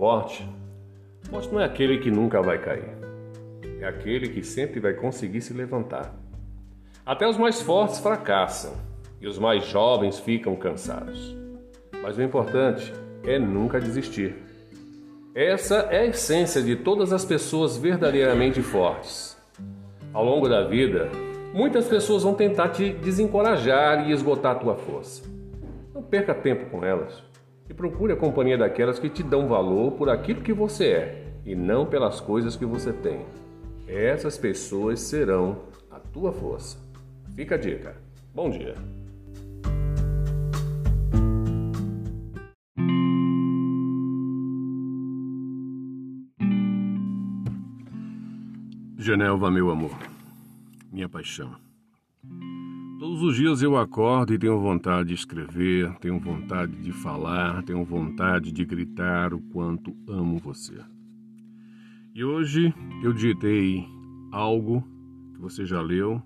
forte, forte não é aquele que nunca vai cair, é aquele que sempre vai conseguir se levantar. Até os mais fortes fracassam e os mais jovens ficam cansados. Mas o importante é nunca desistir. Essa é a essência de todas as pessoas verdadeiramente fortes. Ao longo da vida, muitas pessoas vão tentar te desencorajar e esgotar a tua força. Não perca tempo com elas e procure a companhia daquelas que te dão valor por aquilo que você é e não pelas coisas que você tem. Essas pessoas serão a tua força. Fica a dica. Bom dia. Genelva, meu amor, minha paixão. Todos os dias eu acordo e tenho vontade de escrever, tenho vontade de falar, tenho vontade de gritar o quanto amo você. E hoje eu digitei algo que você já leu,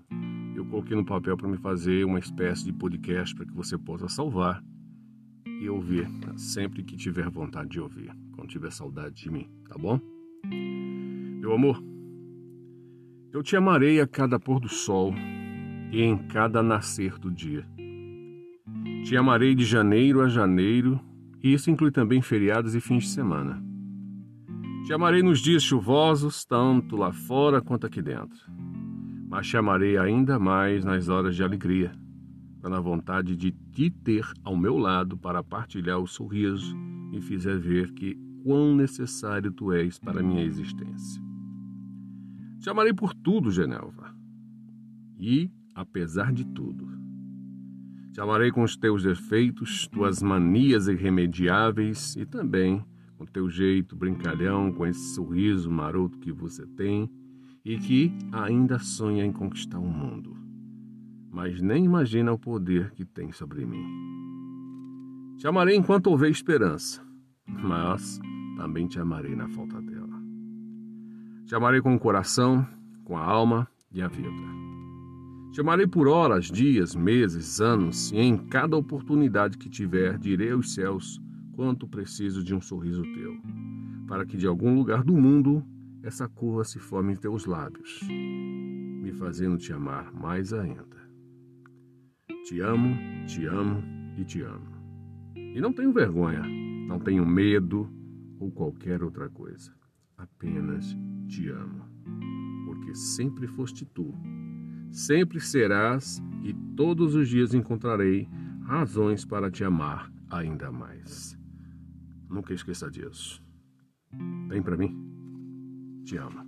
eu coloquei no papel para me fazer uma espécie de podcast para que você possa salvar e ouvir sempre que tiver vontade de ouvir, quando tiver saudade de mim, tá bom? Meu amor, eu te amarei a cada pôr do sol e em cada nascer do dia. Te amarei de janeiro a janeiro, e isso inclui também feriados e fins de semana. Te amarei nos dias chuvosos, tanto lá fora quanto aqui dentro. Mas te amarei ainda mais nas horas de alegria, quando a vontade de te ter ao meu lado para partilhar o sorriso me fizer ver que quão necessário tu és para minha existência. Te amarei por tudo, Genelva. E, apesar de tudo, te amarei com os teus defeitos, tuas manias irremediáveis e também com teu jeito brincalhão, com esse sorriso maroto que você tem e que ainda sonha em conquistar o mundo, mas nem imagina o poder que tem sobre mim. Te amarei enquanto houver esperança, mas também te amarei na falta dela. Te amarei com o coração, com a alma e a vida. Te amarei por horas, dias, meses, anos, e em cada oportunidade que tiver, direi aos céus quanto preciso de um sorriso teu, para que de algum lugar do mundo essa curva se forme em teus lábios, me fazendo te amar mais ainda. Te amo, te amo e te amo. E não tenho vergonha, não tenho medo ou qualquer outra coisa apenas te amo, porque sempre foste tu, sempre serás e todos os dias encontrarei razões para te amar ainda mais. Nunca esqueça disso. Vem para mim. Te amo.